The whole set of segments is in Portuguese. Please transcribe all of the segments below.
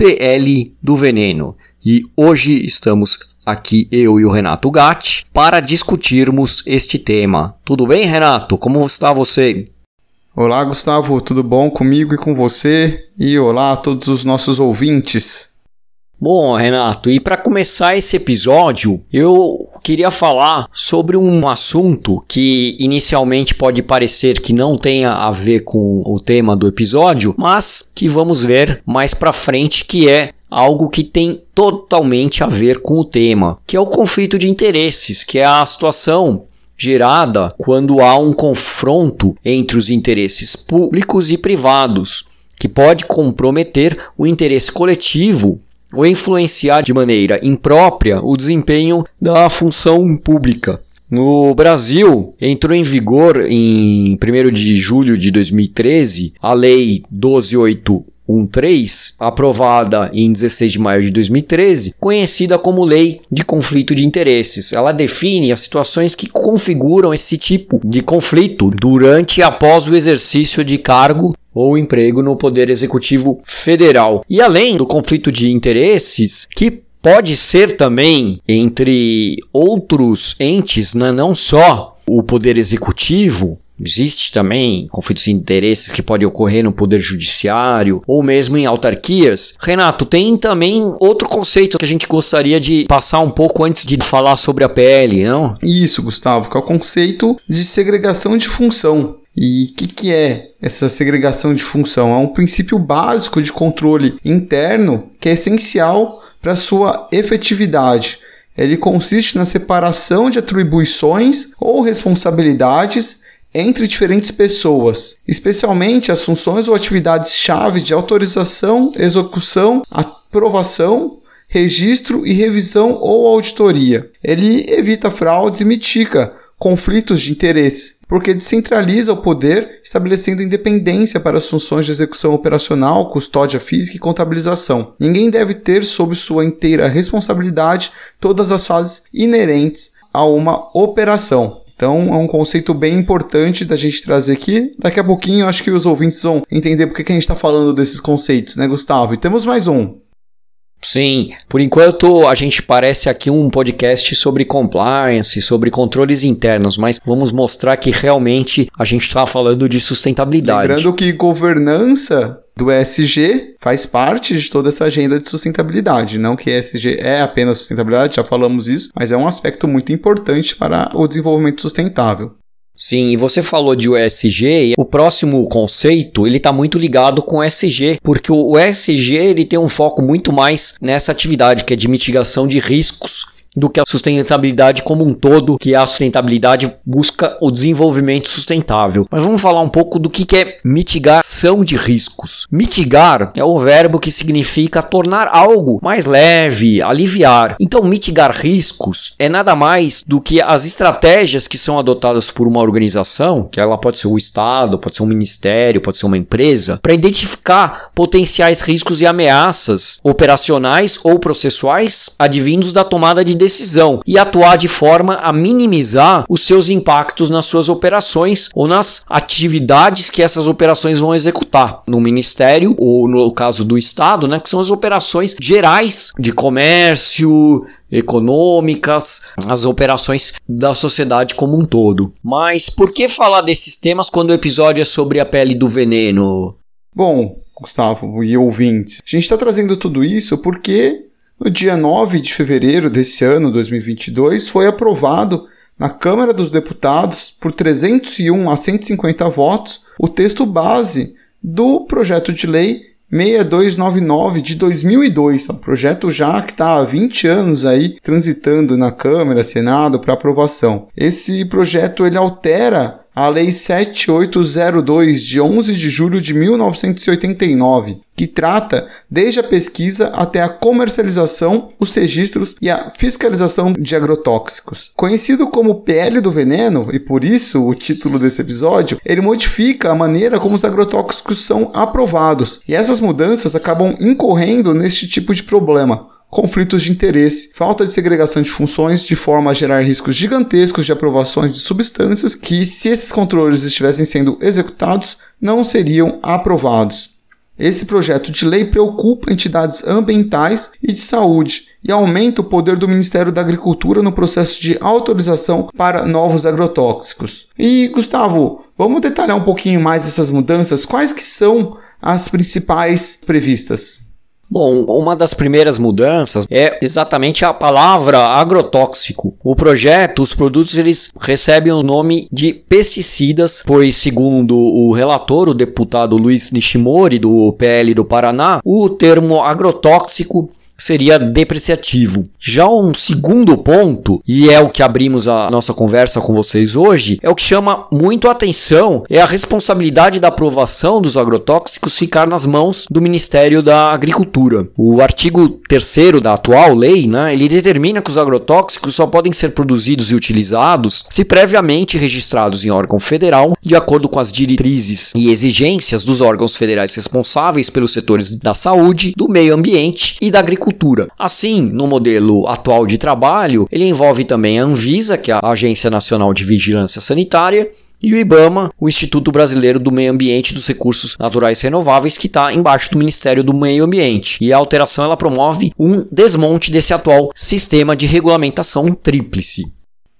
PL do Veneno. E hoje estamos aqui eu e o Renato Gatti para discutirmos este tema. Tudo bem, Renato? Como está você? Olá, Gustavo, tudo bom comigo e com você? E olá a todos os nossos ouvintes. Bom, Renato, e para começar esse episódio, eu queria falar sobre um assunto que inicialmente pode parecer que não tenha a ver com o tema do episódio, mas que vamos ver mais para frente que é algo que tem totalmente a ver com o tema, que é o conflito de interesses, que é a situação gerada quando há um confronto entre os interesses públicos e privados, que pode comprometer o interesse coletivo ou influenciar de maneira imprópria o desempenho da função pública. No Brasil, entrou em vigor em 1 de julho de 2013 a Lei 12813, aprovada em 16 de maio de 2013, conhecida como Lei de Conflito de Interesses. Ela define as situações que configuram esse tipo de conflito durante e após o exercício de cargo ou emprego no Poder Executivo Federal. E além do conflito de interesses, que pode ser também entre outros entes, né? não só o Poder Executivo, Existe também conflitos de interesses que podem ocorrer no poder judiciário ou mesmo em autarquias. Renato, tem também outro conceito que a gente gostaria de passar um pouco antes de falar sobre a PL, não? Isso, Gustavo, que é o conceito de segregação de função. E o que, que é essa segregação de função? É um princípio básico de controle interno que é essencial para sua efetividade. Ele consiste na separação de atribuições ou responsabilidades entre diferentes pessoas, especialmente as funções ou atividades-chave de autorização, execução, aprovação, registro e revisão ou auditoria. Ele evita fraudes e mitiga conflitos de interesse, porque descentraliza o poder, estabelecendo independência para as funções de execução operacional, custódia física e contabilização. Ninguém deve ter sob sua inteira responsabilidade todas as fases inerentes a uma operação. Então é um conceito bem importante da gente trazer aqui. Daqui a pouquinho eu acho que os ouvintes vão entender porque que a gente está falando desses conceitos, né, Gustavo? E temos mais um. Sim, por enquanto a gente parece aqui um podcast sobre compliance, sobre controles internos, mas vamos mostrar que realmente a gente está falando de sustentabilidade. Lembrando que governança do ESG faz parte de toda essa agenda de sustentabilidade. Não que ESG é apenas sustentabilidade, já falamos isso, mas é um aspecto muito importante para o desenvolvimento sustentável. Sim, e você falou de USG, o próximo conceito, ele está muito ligado com o ESG, porque o ESG ele tem um foco muito mais nessa atividade que é de mitigação de riscos do que a sustentabilidade como um todo, que a sustentabilidade busca o desenvolvimento sustentável. Mas vamos falar um pouco do que é mitigação de riscos. Mitigar é o verbo que significa tornar algo mais leve, aliviar. Então, mitigar riscos é nada mais do que as estratégias que são adotadas por uma organização, que ela pode ser o Estado, pode ser um ministério, pode ser uma empresa, para identificar potenciais riscos e ameaças operacionais ou processuais advindos da tomada de decisão e atuar de forma a minimizar os seus impactos nas suas operações ou nas atividades que essas operações vão executar no ministério ou no caso do estado, né, que são as operações gerais de comércio, econômicas, as operações da sociedade como um todo. Mas por que falar desses temas quando o episódio é sobre a pele do veneno? Bom, Gustavo e ouvintes, a gente está trazendo tudo isso porque no dia 9 de fevereiro desse ano, 2022, foi aprovado na Câmara dos Deputados, por 301 a 150 votos, o texto base do projeto de lei 6299 de 2002, é um projeto já que está há 20 anos aí transitando na Câmara, Senado para aprovação. Esse projeto ele altera a Lei 7802 de 11 de julho de 1989, que trata desde a pesquisa até a comercialização, os registros e a fiscalização de agrotóxicos. Conhecido como PL do veneno, e por isso o título desse episódio, ele modifica a maneira como os agrotóxicos são aprovados, e essas mudanças acabam incorrendo neste tipo de problema conflitos de interesse, falta de segregação de funções, de forma a gerar riscos gigantescos de aprovações de substâncias que, se esses controles estivessem sendo executados, não seriam aprovados. Esse projeto de lei preocupa entidades ambientais e de saúde e aumenta o poder do Ministério da Agricultura no processo de autorização para novos agrotóxicos. E Gustavo, vamos detalhar um pouquinho mais essas mudanças? Quais que são as principais previstas? Bom, uma das primeiras mudanças é exatamente a palavra agrotóxico. O projeto, os produtos eles recebem o nome de pesticidas, pois segundo o relator, o deputado Luiz Nishimori do PL do Paraná, o termo agrotóxico seria depreciativo. Já um segundo ponto, e é o que abrimos a nossa conversa com vocês hoje, é o que chama muito a atenção, é a responsabilidade da aprovação dos agrotóxicos ficar nas mãos do Ministério da Agricultura. O artigo 3 da atual lei, né, ele determina que os agrotóxicos só podem ser produzidos e utilizados se previamente registrados em órgão federal, de acordo com as diretrizes e exigências dos órgãos federais responsáveis pelos setores da saúde, do meio ambiente e da agricultura agricultura. Assim, no modelo atual de trabalho, ele envolve também a Anvisa, que é a Agência Nacional de Vigilância Sanitária, e o IBAMA, o Instituto Brasileiro do Meio Ambiente e dos Recursos Naturais Renováveis, que está embaixo do Ministério do Meio Ambiente. E a alteração ela promove um desmonte desse atual sistema de regulamentação tríplice.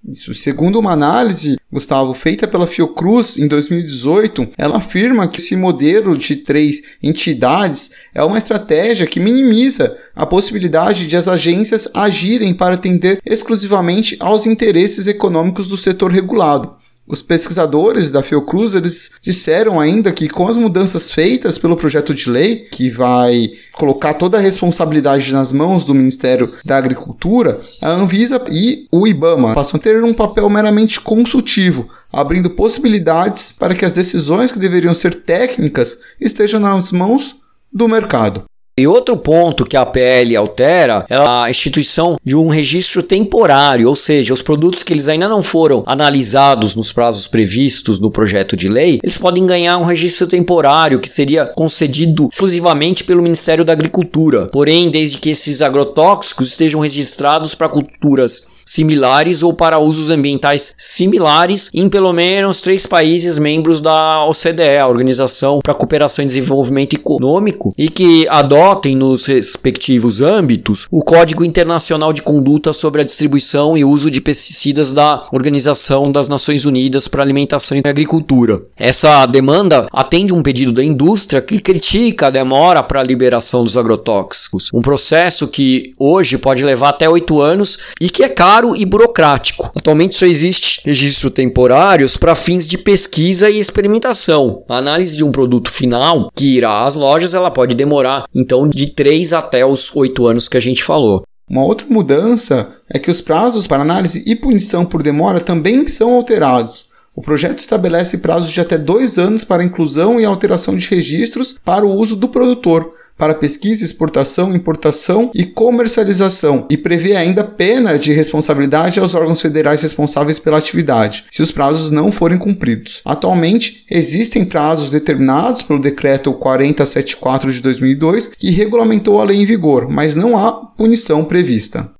Isso. Segundo uma análise, Gustavo, feita pela Fiocruz em 2018, ela afirma que esse modelo de três entidades é uma estratégia que minimiza a possibilidade de as agências agirem para atender exclusivamente aos interesses econômicos do setor regulado. Os pesquisadores da Fiocruz eles disseram ainda que com as mudanças feitas pelo projeto de lei, que vai colocar toda a responsabilidade nas mãos do Ministério da Agricultura, a Anvisa e o IBAMA passam a ter um papel meramente consultivo, abrindo possibilidades para que as decisões que deveriam ser técnicas estejam nas mãos do mercado. E outro ponto que a PL altera é a instituição de um registro temporário, ou seja, os produtos que eles ainda não foram analisados nos prazos previstos no projeto de lei, eles podem ganhar um registro temporário que seria concedido exclusivamente pelo Ministério da Agricultura. Porém, desde que esses agrotóxicos estejam registrados para culturas similares ou para usos ambientais similares em pelo menos três países membros da OCDE, a Organização para a Cooperação e Desenvolvimento Econômico, e que adotem nos respectivos âmbitos o Código Internacional de Conduta sobre a Distribuição e Uso de Pesticidas da Organização das Nações Unidas para Alimentação e Agricultura. Essa demanda atende um pedido da indústria que critica a demora para a liberação dos agrotóxicos, um processo que hoje pode levar até oito anos e que é caro caro e burocrático. Atualmente só existe registro temporários para fins de pesquisa e experimentação. A análise de um produto final que irá às lojas ela pode demorar então de 3 até os 8 anos que a gente falou. Uma outra mudança é que os prazos para análise e punição por demora também são alterados. O projeto estabelece prazos de até dois anos para inclusão e alteração de registros para o uso do produtor, para pesquisa, exportação, importação e comercialização e prevê ainda pena de responsabilidade aos órgãos federais responsáveis pela atividade, se os prazos não forem cumpridos. Atualmente, existem prazos determinados pelo decreto 4074 de 2002 que regulamentou a lei em vigor, mas não há punição prevista.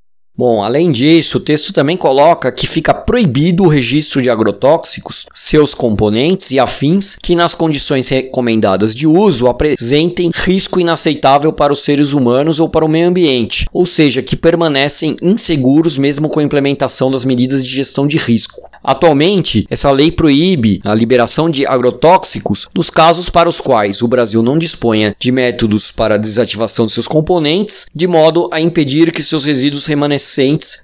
Bom, além disso, o texto também coloca que fica proibido o registro de agrotóxicos, seus componentes e afins que, nas condições recomendadas de uso, apresentem risco inaceitável para os seres humanos ou para o meio ambiente, ou seja, que permanecem inseguros mesmo com a implementação das medidas de gestão de risco. Atualmente, essa lei proíbe a liberação de agrotóxicos nos casos para os quais o Brasil não disponha de métodos para desativação de seus componentes, de modo a impedir que seus resíduos remanescentes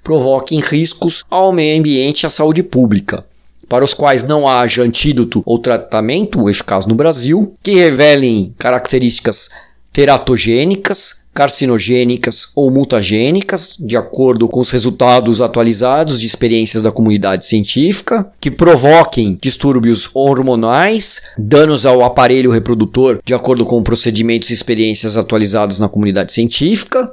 provoquem riscos ao meio ambiente e à saúde pública para os quais não haja antídoto ou tratamento eficaz no Brasil, que revelem características teratogênicas, carcinogênicas ou mutagênicas, de acordo com os resultados atualizados de experiências da comunidade científica, que provoquem distúrbios hormonais, danos ao aparelho reprodutor, de acordo com procedimentos e experiências atualizados na comunidade científica,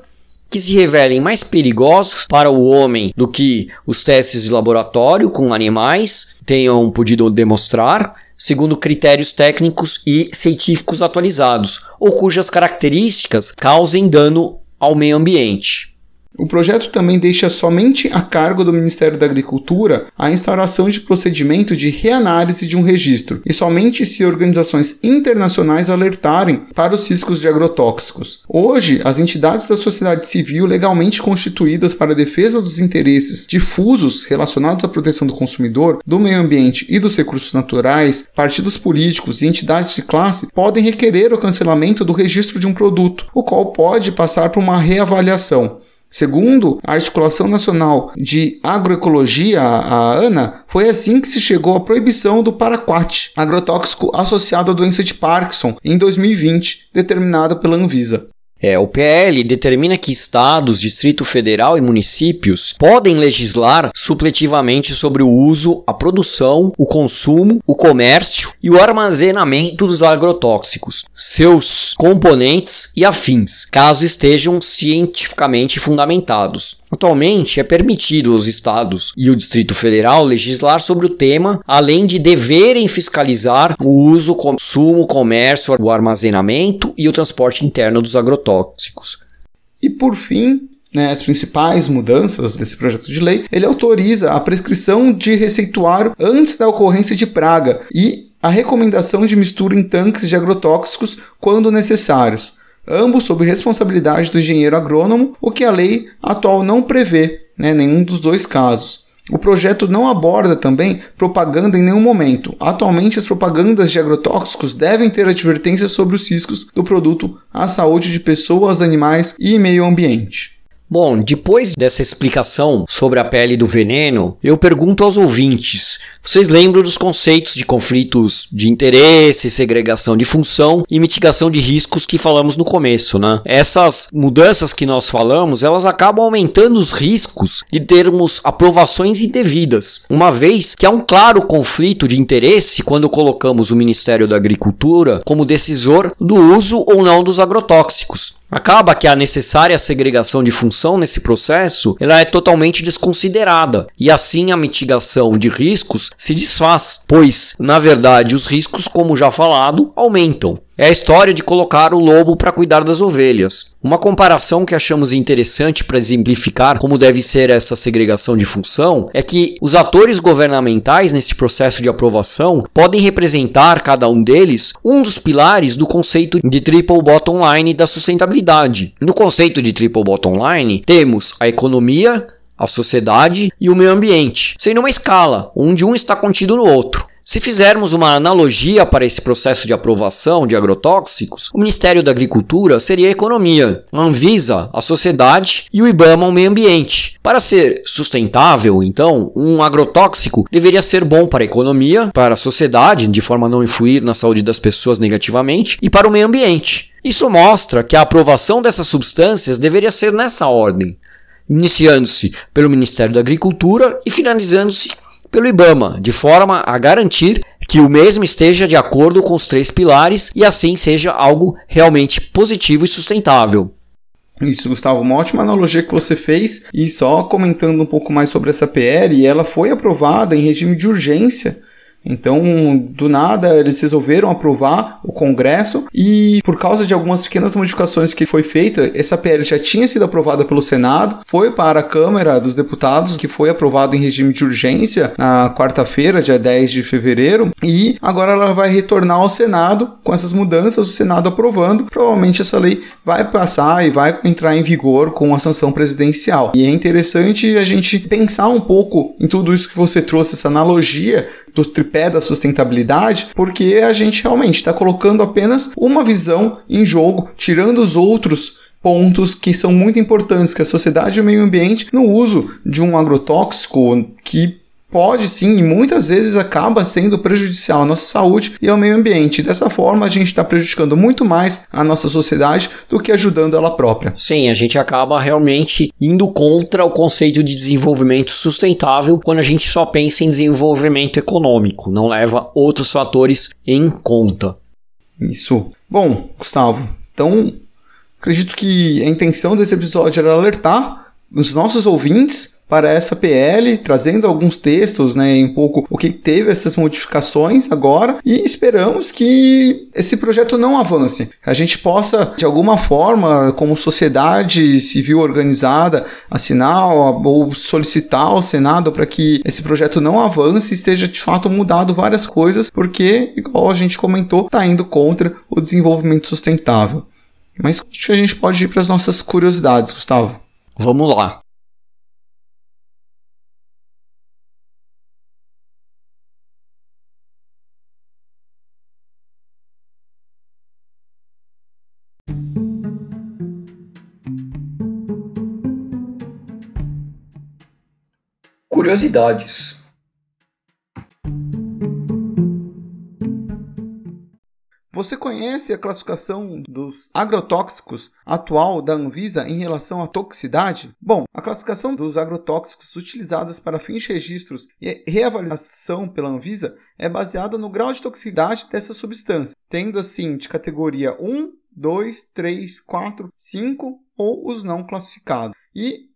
que se revelem mais perigosos para o homem do que os testes de laboratório com animais tenham podido demonstrar, segundo critérios técnicos e científicos atualizados, ou cujas características causem dano ao meio ambiente. O projeto também deixa somente a cargo do Ministério da Agricultura a instauração de procedimento de reanálise de um registro, e somente se organizações internacionais alertarem para os riscos de agrotóxicos. Hoje, as entidades da sociedade civil legalmente constituídas para a defesa dos interesses difusos relacionados à proteção do consumidor, do meio ambiente e dos recursos naturais, partidos políticos e entidades de classe podem requerer o cancelamento do registro de um produto, o qual pode passar por uma reavaliação. Segundo a Articulação Nacional de Agroecologia, a ANA, foi assim que se chegou à proibição do paraquat, agrotóxico associado à doença de Parkinson, em 2020, determinada pela Anvisa. É, o PL determina que estados, Distrito Federal e municípios podem legislar supletivamente sobre o uso, a produção, o consumo, o comércio e o armazenamento dos agrotóxicos, seus componentes e afins, caso estejam cientificamente fundamentados. Atualmente é permitido aos estados e o Distrito Federal legislar sobre o tema, além de deverem fiscalizar o uso, consumo, comércio, o armazenamento e o transporte interno dos agrotóxicos. E por fim, né, as principais mudanças desse projeto de lei, ele autoriza a prescrição de receituário antes da ocorrência de praga e a recomendação de mistura em tanques de agrotóxicos quando necessários ambos sob responsabilidade do engenheiro agrônomo, o que a lei atual não prevê, né, nenhum dos dois casos. O projeto não aborda também propaganda em nenhum momento. Atualmente, as propagandas de agrotóxicos devem ter advertências sobre os riscos do produto à saúde de pessoas, animais e meio ambiente. Bom, depois dessa explicação sobre a pele do veneno, eu pergunto aos ouvintes: vocês lembram dos conceitos de conflitos de interesse, segregação de função e mitigação de riscos que falamos no começo, né? Essas mudanças que nós falamos, elas acabam aumentando os riscos de termos aprovações indevidas, uma vez que há um claro conflito de interesse quando colocamos o Ministério da Agricultura como decisor do uso ou não dos agrotóxicos. Acaba que a necessária segregação de função nesse processo ela é totalmente desconsiderada e assim a mitigação de riscos se desfaz, pois, na verdade, os riscos, como já falado, aumentam. É a história de colocar o lobo para cuidar das ovelhas. Uma comparação que achamos interessante para exemplificar como deve ser essa segregação de função é que os atores governamentais nesse processo de aprovação podem representar, cada um deles, um dos pilares do conceito de triple bottom line da sustentabilidade. No conceito de triple bottom line, temos a economia, a sociedade e o meio ambiente, sendo uma escala, onde um está contido no outro. Se fizermos uma analogia para esse processo de aprovação de agrotóxicos, o Ministério da Agricultura seria a economia, a Anvisa, a sociedade e o IBAMA, o meio ambiente. Para ser sustentável, então, um agrotóxico deveria ser bom para a economia, para a sociedade, de forma a não influir na saúde das pessoas negativamente, e para o meio ambiente. Isso mostra que a aprovação dessas substâncias deveria ser nessa ordem, iniciando-se pelo Ministério da Agricultura e finalizando-se pelo IBAMA, de forma a garantir que o mesmo esteja de acordo com os três pilares e assim seja algo realmente positivo e sustentável. Isso, Gustavo, uma ótima analogia que você fez. E só comentando um pouco mais sobre essa PL, ela foi aprovada em regime de urgência então, do nada, eles resolveram aprovar o Congresso e, por causa de algumas pequenas modificações que foi feita, essa PL já tinha sido aprovada pelo Senado, foi para a Câmara dos Deputados, que foi aprovada em regime de urgência na quarta-feira, dia 10 de fevereiro, e agora ela vai retornar ao Senado com essas mudanças, o Senado aprovando. Provavelmente essa lei vai passar e vai entrar em vigor com a sanção presidencial. E é interessante a gente pensar um pouco em tudo isso que você trouxe, essa analogia do tripé da sustentabilidade, porque a gente realmente está colocando apenas uma visão em jogo, tirando os outros pontos que são muito importantes, que a sociedade e o meio ambiente no uso de um agrotóxico que pode sim e muitas vezes acaba sendo prejudicial à nossa saúde e ao meio ambiente. Dessa forma, a gente está prejudicando muito mais a nossa sociedade do que ajudando ela própria. Sim, a gente acaba realmente indo contra o conceito de desenvolvimento sustentável quando a gente só pensa em desenvolvimento econômico, não leva outros fatores em conta. Isso. Bom, Gustavo, então acredito que a intenção desse episódio era alertar os nossos ouvintes para essa PL, trazendo alguns textos, né, em pouco o que teve essas modificações agora e esperamos que esse projeto não avance. A gente possa, de alguma forma, como sociedade civil organizada, assinar ou solicitar ao Senado para que esse projeto não avance e seja de fato mudado várias coisas, porque, igual a gente comentou, está indo contra o desenvolvimento sustentável. Mas acho que a gente pode ir para as nossas curiosidades, Gustavo. Vamos lá. Curiosidades. Você conhece a classificação dos agrotóxicos atual da Anvisa em relação à toxicidade? Bom, a classificação dos agrotóxicos utilizadas para fins de registros e reavaliação pela Anvisa é baseada no grau de toxicidade dessa substância, tendo assim de categoria 1, 2, 3, 4, 5 ou os não classificados. E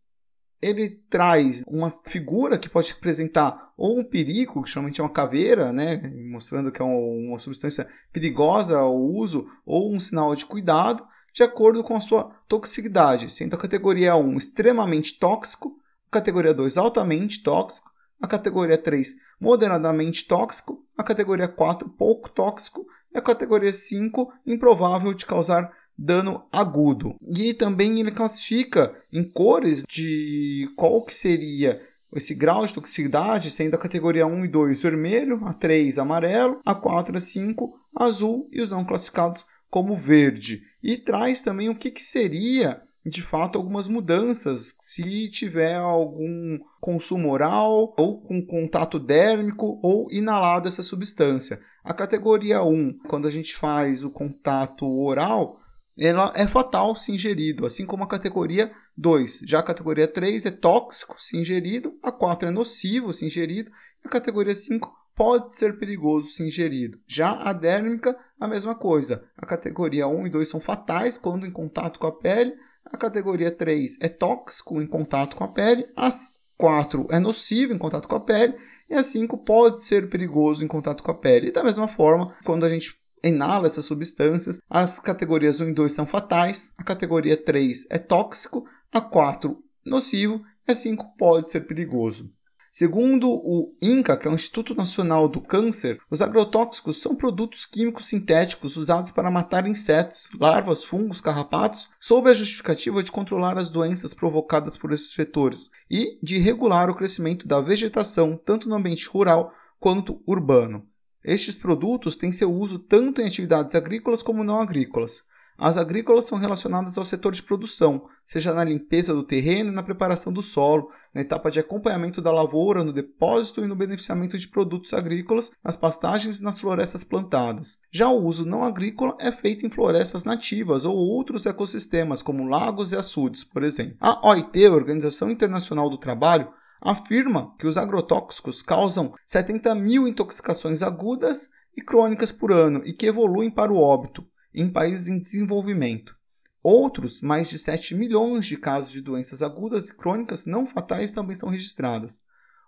ele traz uma figura que pode representar ou um perigo, que geralmente é uma caveira, né, mostrando que é uma substância perigosa ao uso, ou um sinal de cuidado, de acordo com a sua toxicidade, sendo a categoria 1 extremamente tóxico, a categoria 2 altamente tóxico, a categoria 3 moderadamente tóxico, a categoria 4 pouco tóxico e a categoria 5 improvável de causar dano agudo. E também ele classifica em cores de qual que seria esse grau de toxicidade, sendo a categoria 1 e 2 vermelho, a 3 amarelo, a 4 e 5 azul e os não classificados como verde. E traz também o que, que seria de fato algumas mudanças se tiver algum consumo oral ou com contato dérmico ou inalado essa substância. A categoria 1, quando a gente faz o contato oral, ela é fatal se ingerido, assim como a categoria 2. Já a categoria 3 é tóxico se ingerido, a 4 é nocivo se ingerido, e a categoria 5 pode ser perigoso se ingerido. Já a dérmica, a mesma coisa. A categoria 1 e 2 são fatais quando em contato com a pele, a categoria 3 é tóxico em contato com a pele, a 4 é nocivo em contato com a pele, e a 5 pode ser perigoso em contato com a pele. E da mesma forma, quando a gente inala essas substâncias. As categorias 1 e 2 são fatais, a categoria 3 é tóxico, a 4 nocivo e a 5 pode ser perigoso. Segundo o INCA, que é o Instituto Nacional do Câncer, os agrotóxicos são produtos químicos sintéticos usados para matar insetos, larvas, fungos, carrapatos, sob a justificativa de controlar as doenças provocadas por esses vetores e de regular o crescimento da vegetação tanto no ambiente rural quanto urbano. Estes produtos têm seu uso tanto em atividades agrícolas como não agrícolas. As agrícolas são relacionadas ao setor de produção, seja na limpeza do terreno e na preparação do solo, na etapa de acompanhamento da lavoura, no depósito e no beneficiamento de produtos agrícolas, nas pastagens e nas florestas plantadas. Já o uso não agrícola é feito em florestas nativas ou outros ecossistemas, como lagos e açudes, por exemplo. A OIT, Organização Internacional do Trabalho, afirma que os agrotóxicos causam 70 mil intoxicações agudas e crônicas por ano e que evoluem para o óbito em países em desenvolvimento. Outros, mais de 7 milhões de casos de doenças agudas e crônicas não fatais também são registradas.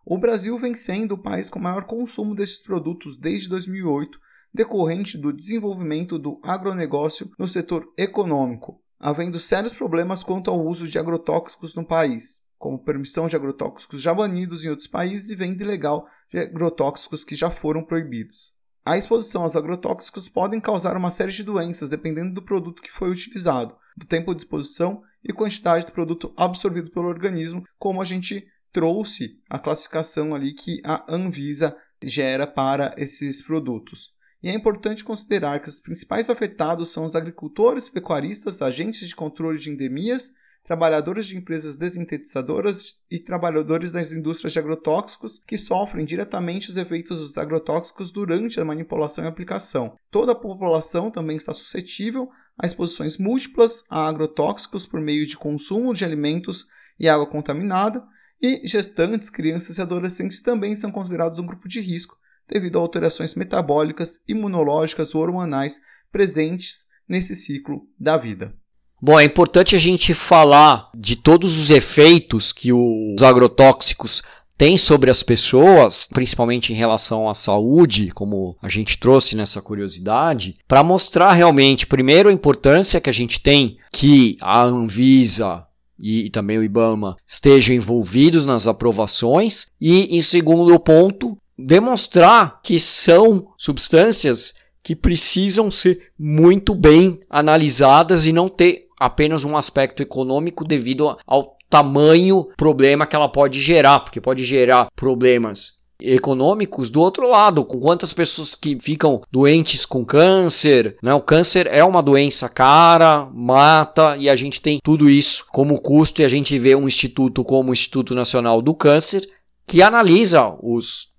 O Brasil vem sendo o país com maior consumo destes produtos desde 2008, decorrente do desenvolvimento do agronegócio no setor econômico, havendo sérios problemas quanto ao uso de agrotóxicos no país como permissão de agrotóxicos já banidos em outros países e venda ilegal de agrotóxicos que já foram proibidos. A exposição aos agrotóxicos podem causar uma série de doenças dependendo do produto que foi utilizado, do tempo de exposição e quantidade do produto absorvido pelo organismo, como a gente trouxe a classificação ali que a Anvisa gera para esses produtos. E é importante considerar que os principais afetados são os agricultores, pecuaristas, agentes de controle de endemias trabalhadores de empresas desintetizadoras e trabalhadores das indústrias de agrotóxicos que sofrem diretamente os efeitos dos agrotóxicos durante a manipulação e aplicação. Toda a população também está suscetível a exposições múltiplas a agrotóxicos por meio de consumo de alimentos e água contaminada, e gestantes, crianças e adolescentes também são considerados um grupo de risco devido a alterações metabólicas, imunológicas ou hormonais presentes nesse ciclo da vida. Bom, é importante a gente falar de todos os efeitos que os agrotóxicos têm sobre as pessoas, principalmente em relação à saúde, como a gente trouxe nessa curiosidade, para mostrar realmente, primeiro, a importância que a gente tem que a Anvisa e, também o IBAMA estejam envolvidos nas aprovações, e, em segundo ponto, demonstrar que são substâncias que precisam ser muito bem analisadas e não ter apenas um aspecto econômico devido ao tamanho problema que ela pode gerar, porque pode gerar problemas econômicos do outro lado, com quantas pessoas que ficam doentes com câncer, né? O câncer é uma doença cara, mata e a gente tem tudo isso como custo e a gente vê um instituto como o Instituto Nacional do Câncer que analisa os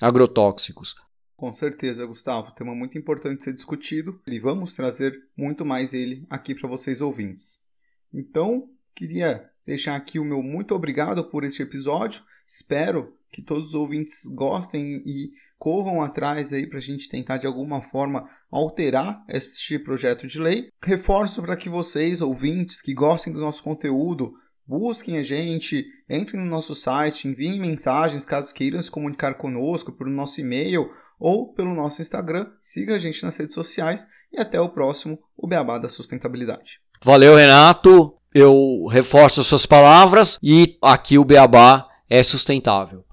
agrotóxicos. Com certeza, Gustavo, tema muito importante ser discutido e vamos trazer muito mais ele aqui para vocês ouvintes. Então, queria deixar aqui o meu muito obrigado por este episódio. Espero que todos os ouvintes gostem e corram atrás aí para a gente tentar de alguma forma alterar este projeto de lei. Reforço para que vocês, ouvintes que gostem do nosso conteúdo, busquem a gente, entrem no nosso site, enviem mensagens caso queiram se comunicar conosco por nosso e-mail ou pelo nosso Instagram. Siga a gente nas redes sociais e até o próximo O Beabá da Sustentabilidade. Valeu, Renato. Eu reforço as suas palavras e aqui o Beabá é sustentável.